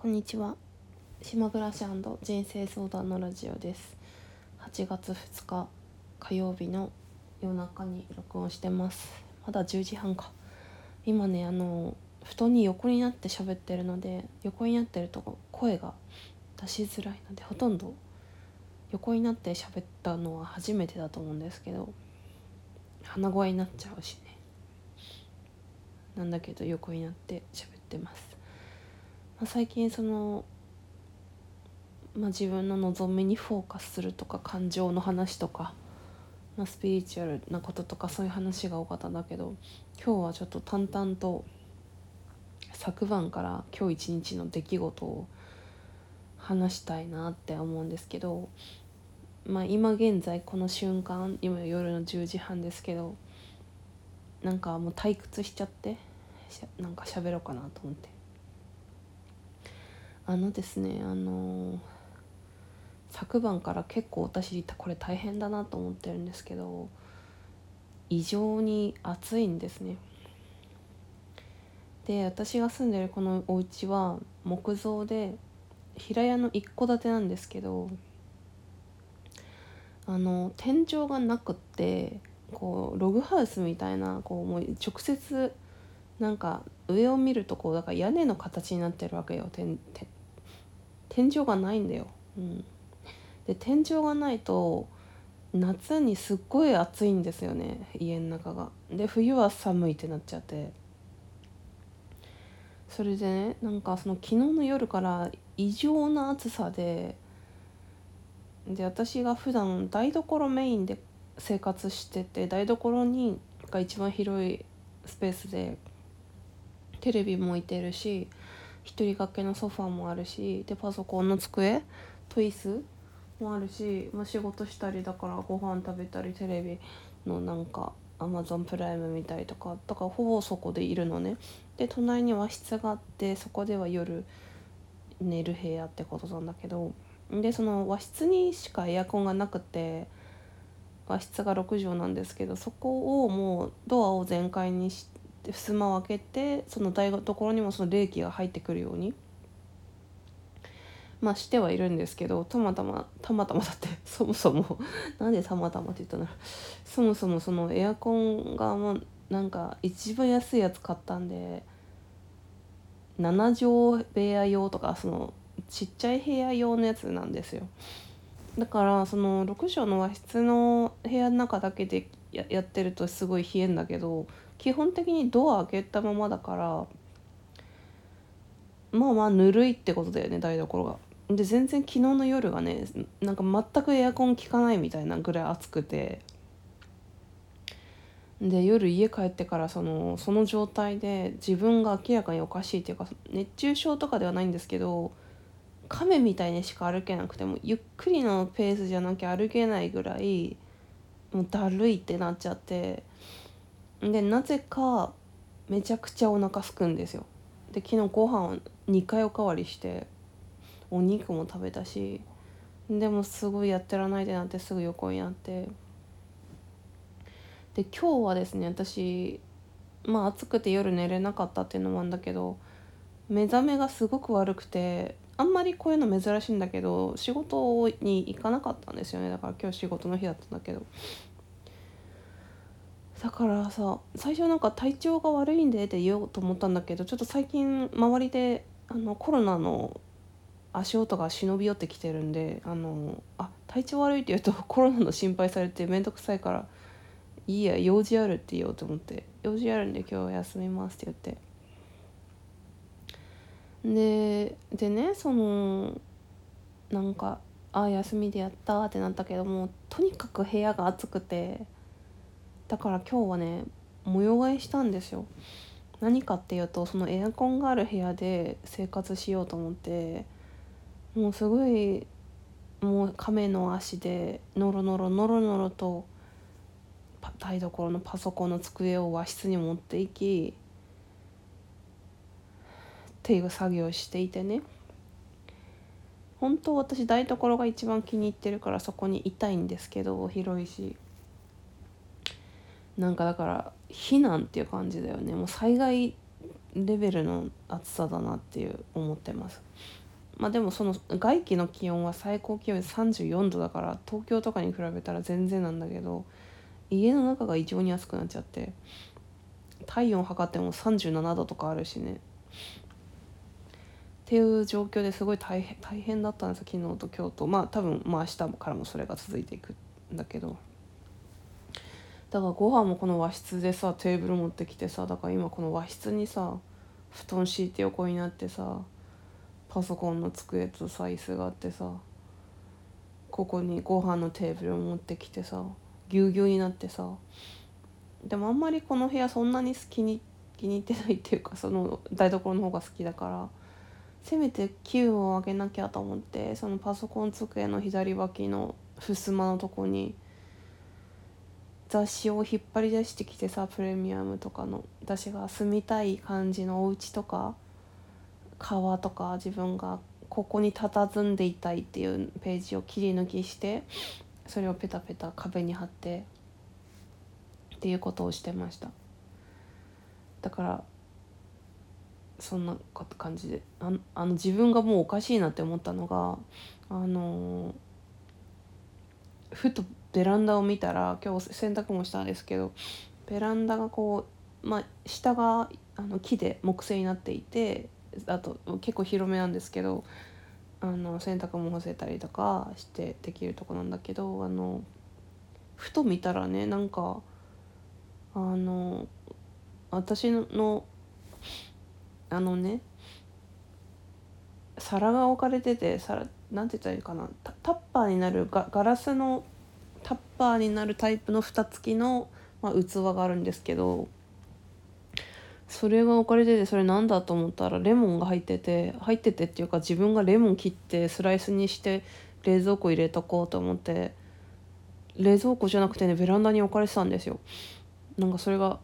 こんにちは。島暮らし人生相談のラジオです。8月2日火曜日の夜中に録音してます。まだ10時半か。今ねあの布団に横になって喋ってるので横になってると声が出しづらいのでほとんど横になって喋ったのは初めてだと思うんですけど鼻声になっちゃうしね。なんだけど横になって喋ってます。まあ、最近その、まあ、自分の望みにフォーカスするとか感情の話とか、まあ、スピリチュアルなこととかそういう話が多かったんだけど今日はちょっと淡々と昨晩から今日一日の出来事を話したいなって思うんですけど、まあ、今現在この瞬間今夜の10時半ですけどなんかもう退屈しちゃってなんか喋ろうかなと思って。あのですねあの昨晩から結構私これ大変だなと思ってるんですけど異常に暑いんですね。で私が住んでるこのお家は木造で平屋の一戸建てなんですけどあの天井がなくってこうログハウスみたいなこうもう直接なんか上を見るとこうだから屋根の形になってるわけよ天天井がないんだよ。うん、で天井がないと夏にすっごい暑いんですよね家の中が。で冬は寒いってなっちゃってそれでねなんかその昨日の夜から異常な暑さでで私が普段台所メインで生活してて台所にが一番広いスペースでテレビも置いてるし一人掛けのソファーもあるしでパソコンの机と椅子もあるし、まあ、仕事したりだからご飯食べたりテレビのなんかアマゾンプライム見たりとかだからほぼそこでいるのね。で隣に和室があってそこでは夜寝る部屋ってことなんだけどでその和室にしかエアコンがなくて和室が6畳なんですけどそこをもうドアを全開にしてで襖を開けてその台所にもその冷気が入ってくるようにまあしてはいるんですけどたまたまたまたまだって そもそもなんでたまたまって言ったのそもそもそのエアコンがもうなんか一番安いやつ買ったんで7畳部屋用とかそのちっちゃい部屋用のやつなんですよ。だからその6畳の和室の部屋の中だけでやってるとすごい冷えんだけど基本的にドア開けたままだからまあまあぬるいってことだよね台所が。で全然昨日の夜がねなんか全くエアコン効かないみたいなぐらい暑くてで夜家帰ってからそのその状態で自分が明らかにおかしいっていうか熱中症とかではないんですけど亀みたいにしか歩けなくてもゆっくりのペースじゃなきゃ歩けないぐらいもうだるいってなっちゃってでなぜかめちゃくちゃお腹すくんですよ。で昨日ご飯を2回おかわりしてお肉も食べたしでもすごいやってらないでなってすぐ横になって。で今日はですね私まあ暑くて夜寝れなかったっていうのもあるんだけど目覚めがすごく悪くてあんまりこういうの珍しいんだけど仕事に行かなかったんですよね。だから今日仕事の日だったんだけど。だからさ最初なんか体調が悪いんでって言おうと思ったんだけどちょっと最近周りであのコロナの足音が忍び寄ってきてるんであのあ体調悪いって言うと コロナの心配されて面倒くさいからいいや用事あるって言おうと思って用事あるんで今日は休みますって言ってででねそのなんかああ休みでやったってなったけどもとにかく部屋が暑くて。だから今日はね模様替えしたんですよ。何かっていうとそのエアコンがある部屋で生活しようと思ってもうすごいもう亀の足でノロノロノロノロと台所のパソコンの机を和室に持っていきっていう作業をしていてね。本当私台所が一番気に入ってるからそこにいたいんですけど広いし。なんかだから避難っていう感じだよね。もう災害レベルの暑さだなっていう思ってます。まあでもその外気の気温は最高気温34度だから東京とかに比べたら全然なんだけど家の中が異常に暑くなっちゃって体温測っても37度とかあるしね。っていう状況ですごい大変大変だったんです昨日と今日と。まあ多分まあ明日からもそれが続いていくんだけど。だからご飯もこの和室でさテーブル持ってきてさだから今この和室にさ布団敷いて横になってさパソコンの机とさ椅子があってさここにご飯のテーブルを持ってきてさぎゅうぎゅうになってさでもあんまりこの部屋そんなに好きに気に入ってないっていうかその台所の方が好きだからせめて気分を上げなきゃと思ってそのパソコン机の左脇の襖のとこに雑誌を引っ張り出してきてさプレミアムとかの私が住みたい感じのお家とか川とか自分がここに佇んでいたいっていうページを切り抜きしてそれをペタペタ壁に貼ってっていうことをしてました。だからそんな感じでああの自分がもうおかしいなって思ったのがあのふとベランダを見たら今日洗濯もしたんですけどベランダがこうまあ下があの木で木製になっていてあと結構広めなんですけどあの洗濯も干せたりとかしてできるとこなんだけどあのふと見たらねなんかあの私のあのね皿が置かれてて皿なんて言ったらいいかなタッパーになるガガラスのパーになるタイプの蓋付きの、まあ、器があるんですけどそれが置かれててそれなんだと思ったらレモンが入ってて入っててっていうか自分がレモン切ってスライスにして冷蔵庫入れとこうと思って冷蔵庫じゃなくてねベランダに置かれてたんですよ。なんかそれが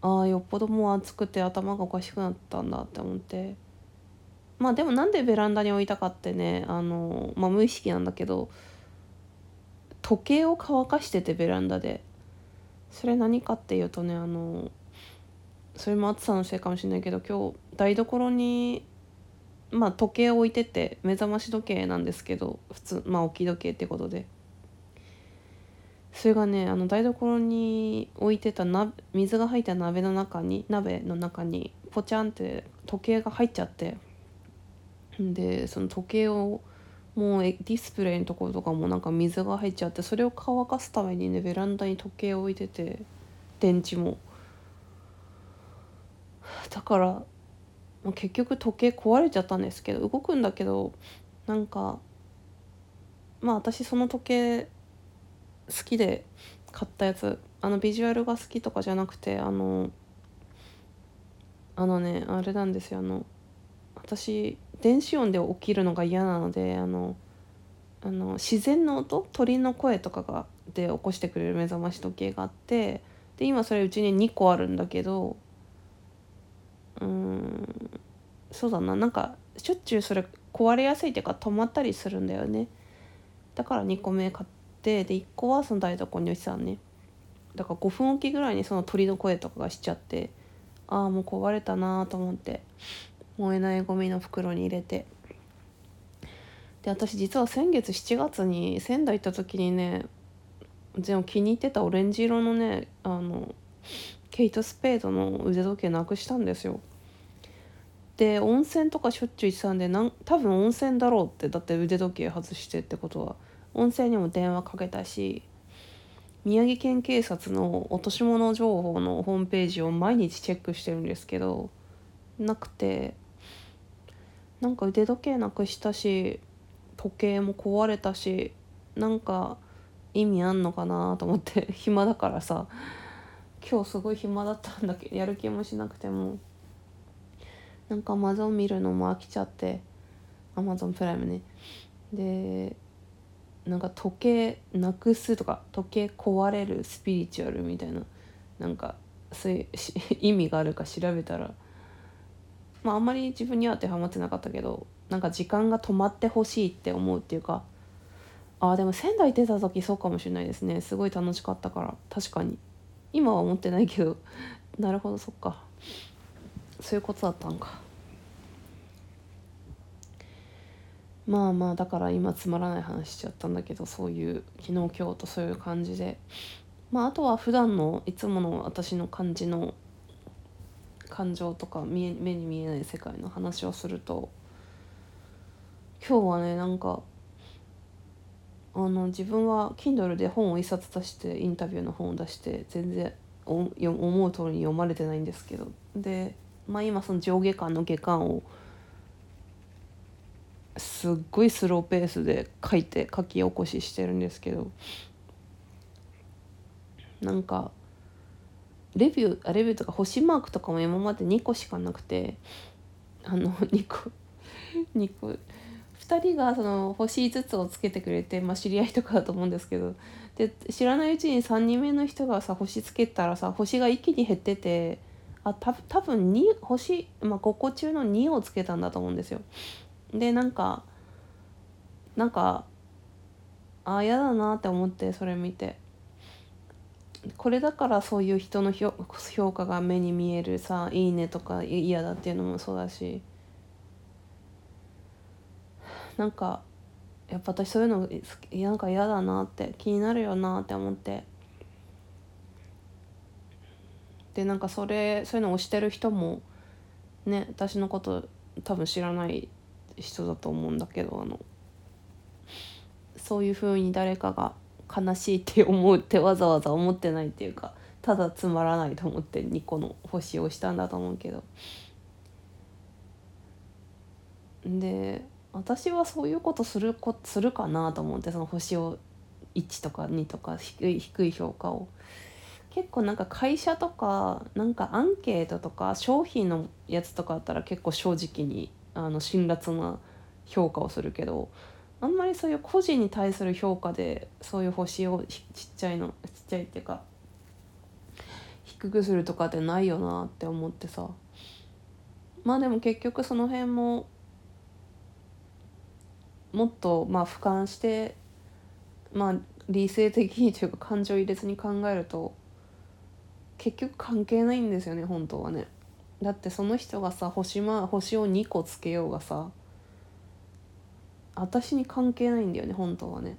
ああよっぽどもう暑くて頭がおかしくなったんだって思って。まあでもなんでベランダに置いたかってねあのまあ無意識なんだけど時計を乾かしててベランダで。それ何かっていうとねあのそれも暑さのせいかもしれないけど今日台所にまあ時計を置いてて目覚まし時計なんですけど普通まあ置き時計ってことで。それがねあの台所に置いてた水が入った鍋の中に鍋の中にポチャンって時計が入っちゃって。でその時計をもうディスプレイのところとかもなんか水が入っちゃってそれを乾かすためにねベランダに時計を置いてて電池も。だから結局時計壊れちゃったんですけど動くんだけどなんかまあ私その時計好きで買ったやつあのビジュアルが好きとかじゃなくてあのあのねあれなんですよあの私電子音で起きるのが嫌なのであのあの自然の音？鳥の声とかがで起こしてくれる目覚まし時計があってで今それうちに2個あるんだけどうんそうだな。なんかしょっちゅうそれ壊れやすいっていうか止まったりするんだよね。だから2個目買ってで1個はその台所に置いてたね。だから5分おきぐらいにその鳥の声とかがしちゃってああもう壊れたなと思って。燃えないゴミの袋に入れて。で私実は先月7月に仙台行った時にね全部気に入ってたオレンジ色のねあのケイト・スペードの腕時計なくしたんですよ。で温泉とかしょっちゅう行ってたんでなん多分温泉だろうってだって腕時計外してってことは。温泉にも電話かけたし宮城県警察の落とし物情報のホームページを毎日チェックしてるんですけどなくて。なんか腕時計なくしたし時計も壊れたしなんか意味あんのかなと思って 暇だからさ。今日すごい暇だったんだけどやる気もしなくても。なんかアマゾン見るのも飽きちゃってアマゾンプライムね。でなんか時計なくすとか時計壊れるスピリチュアルみたいななんかそういう 意味があるか調べたらまああんまり自分には当てはまってなかったけどなんか時間が止まってほしいって思うっていうかああでも仙台出た時そうかもしれないですね。すごい楽しかったから。確かに。今は思ってないけど。なるほどそっか。そういうことだったんか。まあまあだから今つまらない話しちゃったんだけどそういう昨日今日とそういう感じで。まああとは普段のいつもの私の感じの感情とか見え目に見えない世界の話をすると今日はねなんかあの自分は Kindle で本を一冊出してインタビューの本を出して全然思う通りに読まれてないんですけど。で、まあ、今その上下巻の下巻をすっごいスローペースで書いて書き起こししてるんですけど。なんかレビューあレビューとか星マークとかも今まで2個しかなくてあの 2個2個2人がその星5つをつけてくれて、まあ、知り合いとかだと思うんですけどで知らないうちに3人目の人がさ星つけたらさ星が一気に減っててあた多分2星、まあ、5個中の2をつけたんだと思うんですよ。でなんかなんかああ嫌だなって思ってそれ見てこれだからそういう人の評価が目に見えるさ「いいね」とか嫌だっていうのもそうだし。なんかやっぱ私そういうのなんか嫌だなって気になるよなって思って。でなんかそれそういうのをしてる人もね私のこと多分知らない人だと思うんだけどあのそういうふうに誰かが悲しいって思うってわざわざ思ってないっていうかただつまらないと思って2個の星をしたんだと思うけどで私はそういうことするこするかなと思ってその星を1とか2とか低い低い評価を。結構なんか会社とかなんかアンケートとか商品のやつとかあったら結構正直にあの辛辣な評価をするけどあんまりそういう個人に対する評価でそういう星をちっちゃいのちっちゃいっていうか低くするとかってないよなって思ってさまあでも結局その辺ももっとまあ俯瞰してまあ理性的にというか感情入れずに考えると結局関係ないんですよね本当はね。だってその人がさ星,、ま、星を2個つけようがさ私に関係ないんだよね本当はね。っ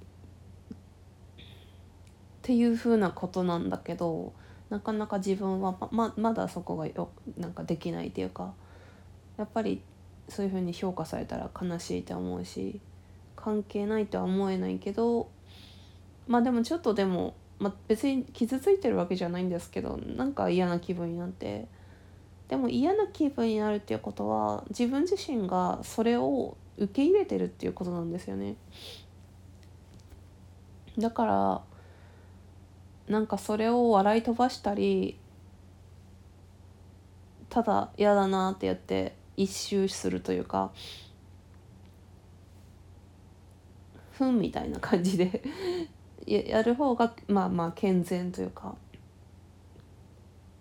ていうふうなことなんだけどなかなか自分はままだそこがよなんかできないっていうかやっぱりそういうふうに評価されたら悲しいと思うし関係ないとは思えないけどまあでもちょっとでも、まあ、別に傷ついてるわけじゃないんですけどなんか嫌な気分になってでも嫌な気分になるっていうことは自分自身がそれを受け入れてるっていうことなんですよね。だからなんかそれを笑い飛ばしたりただ嫌だなってやって一周するというかふんみたいな感じで やる方がまあまあ健全というか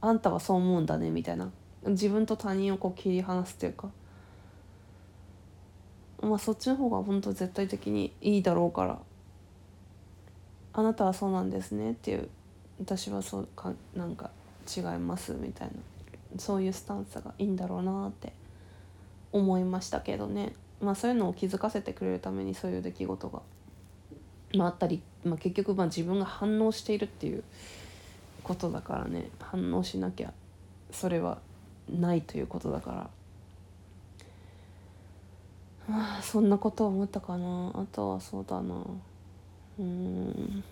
あんたはそう思うんだねみたいな自分と他人をこう切り離すというかまあそっちの方が本当絶対的にいいだろうから。あなたはそうなんですねっていう。私はそうかなんか違いますみたいな。そういうスタンスがいいんだろうなって思いましたけどね。まあそういうのを気づかせてくれるためにそういう出来事が、まあ、あったり、まあ、結局まあ自分が反応しているっていうことだからね。反応しなきゃそれはないということだから。まあそんなこと思ったかな。あとはそうだな。うん。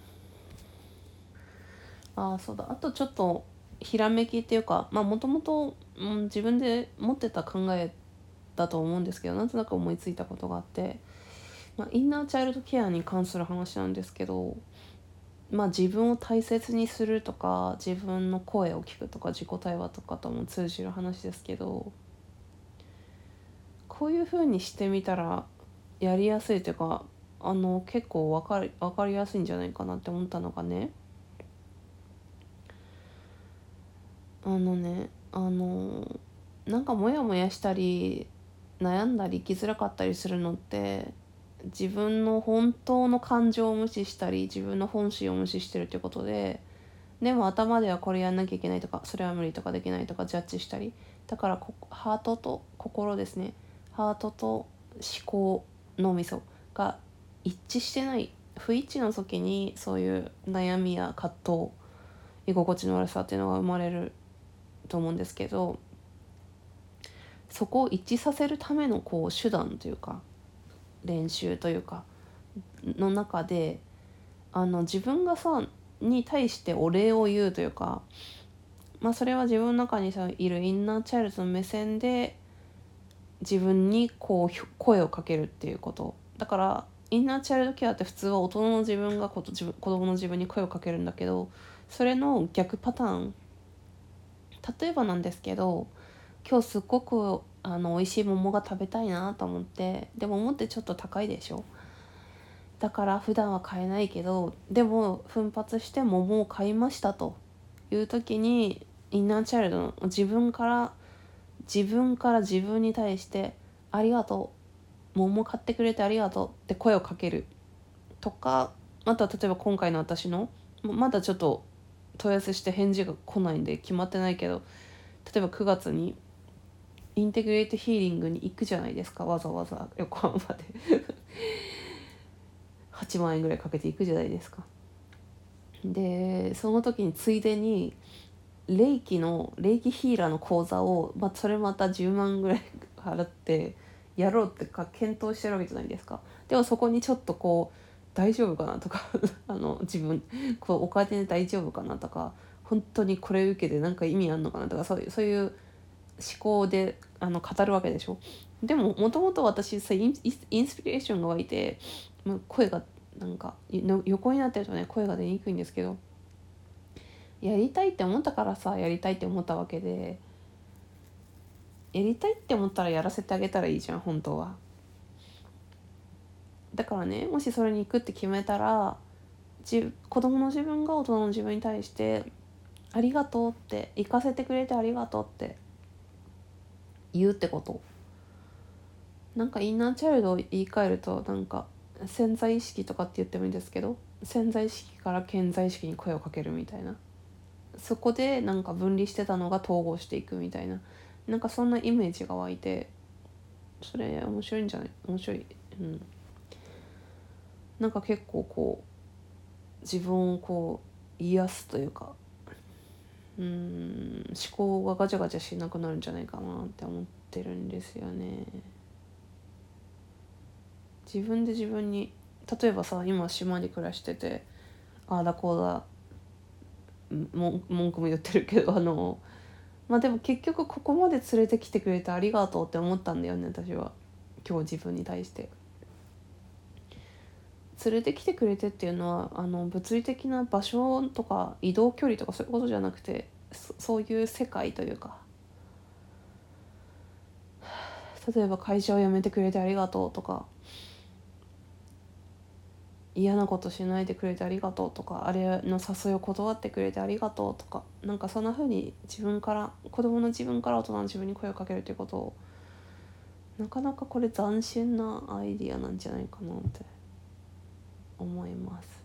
ああそうだ。あとちょっとひらめきっていうかまあもともと自分で持ってた考えだと思うんですけどなんとなく思いついたことがあって、まあ、インナーチャイルドケアに関する話なんですけど、まあ、自分を大切にするとか自分の声を聞くとか自己対話とかとも通じる話ですけどこういうふうにしてみたらやりやすいというかあの結構分かり分かりやすいんじゃないかなって思ったのがね。あのねあのなんかモヤモヤしたり悩んだり生きづらかったりするのって自分の本当の感情を無視したり自分の本心を無視してるってことででも頭ではこれやんなきゃいけないとかそれは無理とかできないとかジャッジしたり。だからハートと心ですね。ハートと思考脳みそが一致してない不一致の時にそういう悩みや葛藤居心地の悪さっていうのが生まれると思うんですけどそこを一致させるためのこう手段というか練習というかの中であの自分がさに対してお礼を言うというかまあそれは自分の中にさいるインナーチャイルドの目線で自分にこう声をかけるっていうこと。だからインナーチャイルドケアって普通は大人の自分が子供の自分に声をかけるんだけどそれの逆パターン。例えばなんですけど今日すっごくあの美味しい桃が食べたいなと思ってでも桃ってちょっと高いでしょ？だから普段は買えないけどでも奮発して桃を買いましたという時にインナーチャイルドの自分から自分から自分に対して「ありがとう。桃買ってくれてありがとうって声をかける。とかあとは例えば今回の私のまだちょっと問い合わせして返事が来ないんで決まってないけど例えば9月にインテグレートヒーリングに行くじゃないですか。わざわざ横浜まで。8万円ぐらいかけて行くじゃないですか。でその時についでに霊気の霊気ヒーラーの講座を、まあ、それまた10万ぐらい払ってやろうってか検討してるわけじゃないですか。でもそこにちょっとこう大丈夫かなとか あの自分こうお金で大丈夫かなとか本当にこれ受けて何か意味あんのかなとかそういうそういう思考であの語るわけでしょ。でももともと私さインインスピレーションが湧いて、まあ、声がなんか横になってるとね声が出にくいんですけどやりたいって思ったからさやりたいって思ったわけで。やりたいって思ったらやらせてあげたらいいじゃん本当は。だからねもしそれに行くって決めたらじ子供の自分が大人の自分に対して「ありがとう」って行かせてくれてありがとうって言うってこと。なんかインナーチャイルドを言い換えるとなんか潜在意識とかって言ってもいいんですけど潜在意識から潜在意識に声をかけるみたいな。そこでなんか分離してたのが統合していくみたいな。なんかそんなイメージが湧いてそれ面白いんじゃない？面白い。うん。なんか結構こう自分をこう癒すというかうん。思考がガチャガチャしなくなるんじゃないかなって思ってるんですよね。自分で自分に例えばさ今島に暮らしててああだこうだ文句も言ってるけどあのまあでも結局ここまで連れてきてくれてありがとうって思ったんだよね私は今日自分に対して。連れてきてくれてっていうのはあの物理的な場所とか移動距離とかそういうことじゃなくてそういう世界というか例えば会社を辞めてくれてありがとうとか嫌なことしないでくれてありがとうとかあれの誘いを断ってくれてありがとうとかなんかそんな風に自分から子供の自分から大人の自分に声をかけるということをなかなかこれ斬新なアイディアなんじゃないかなって思います。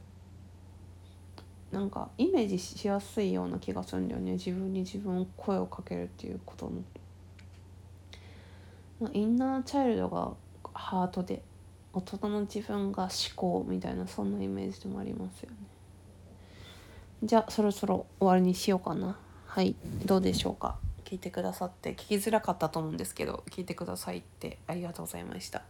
なんかイメージしやすいような気がするんだよね自分に自分を声をかけるっていうことの、インナーチャイルドがハートで大人の自分が思考みたいなそんなイメージでもありますよね。じゃあそろそろ終わりにしようかな。はいどうでしょうか。聞いてくださって聞きづらかったと思うんですけど聞いてくださいってありがとうございました。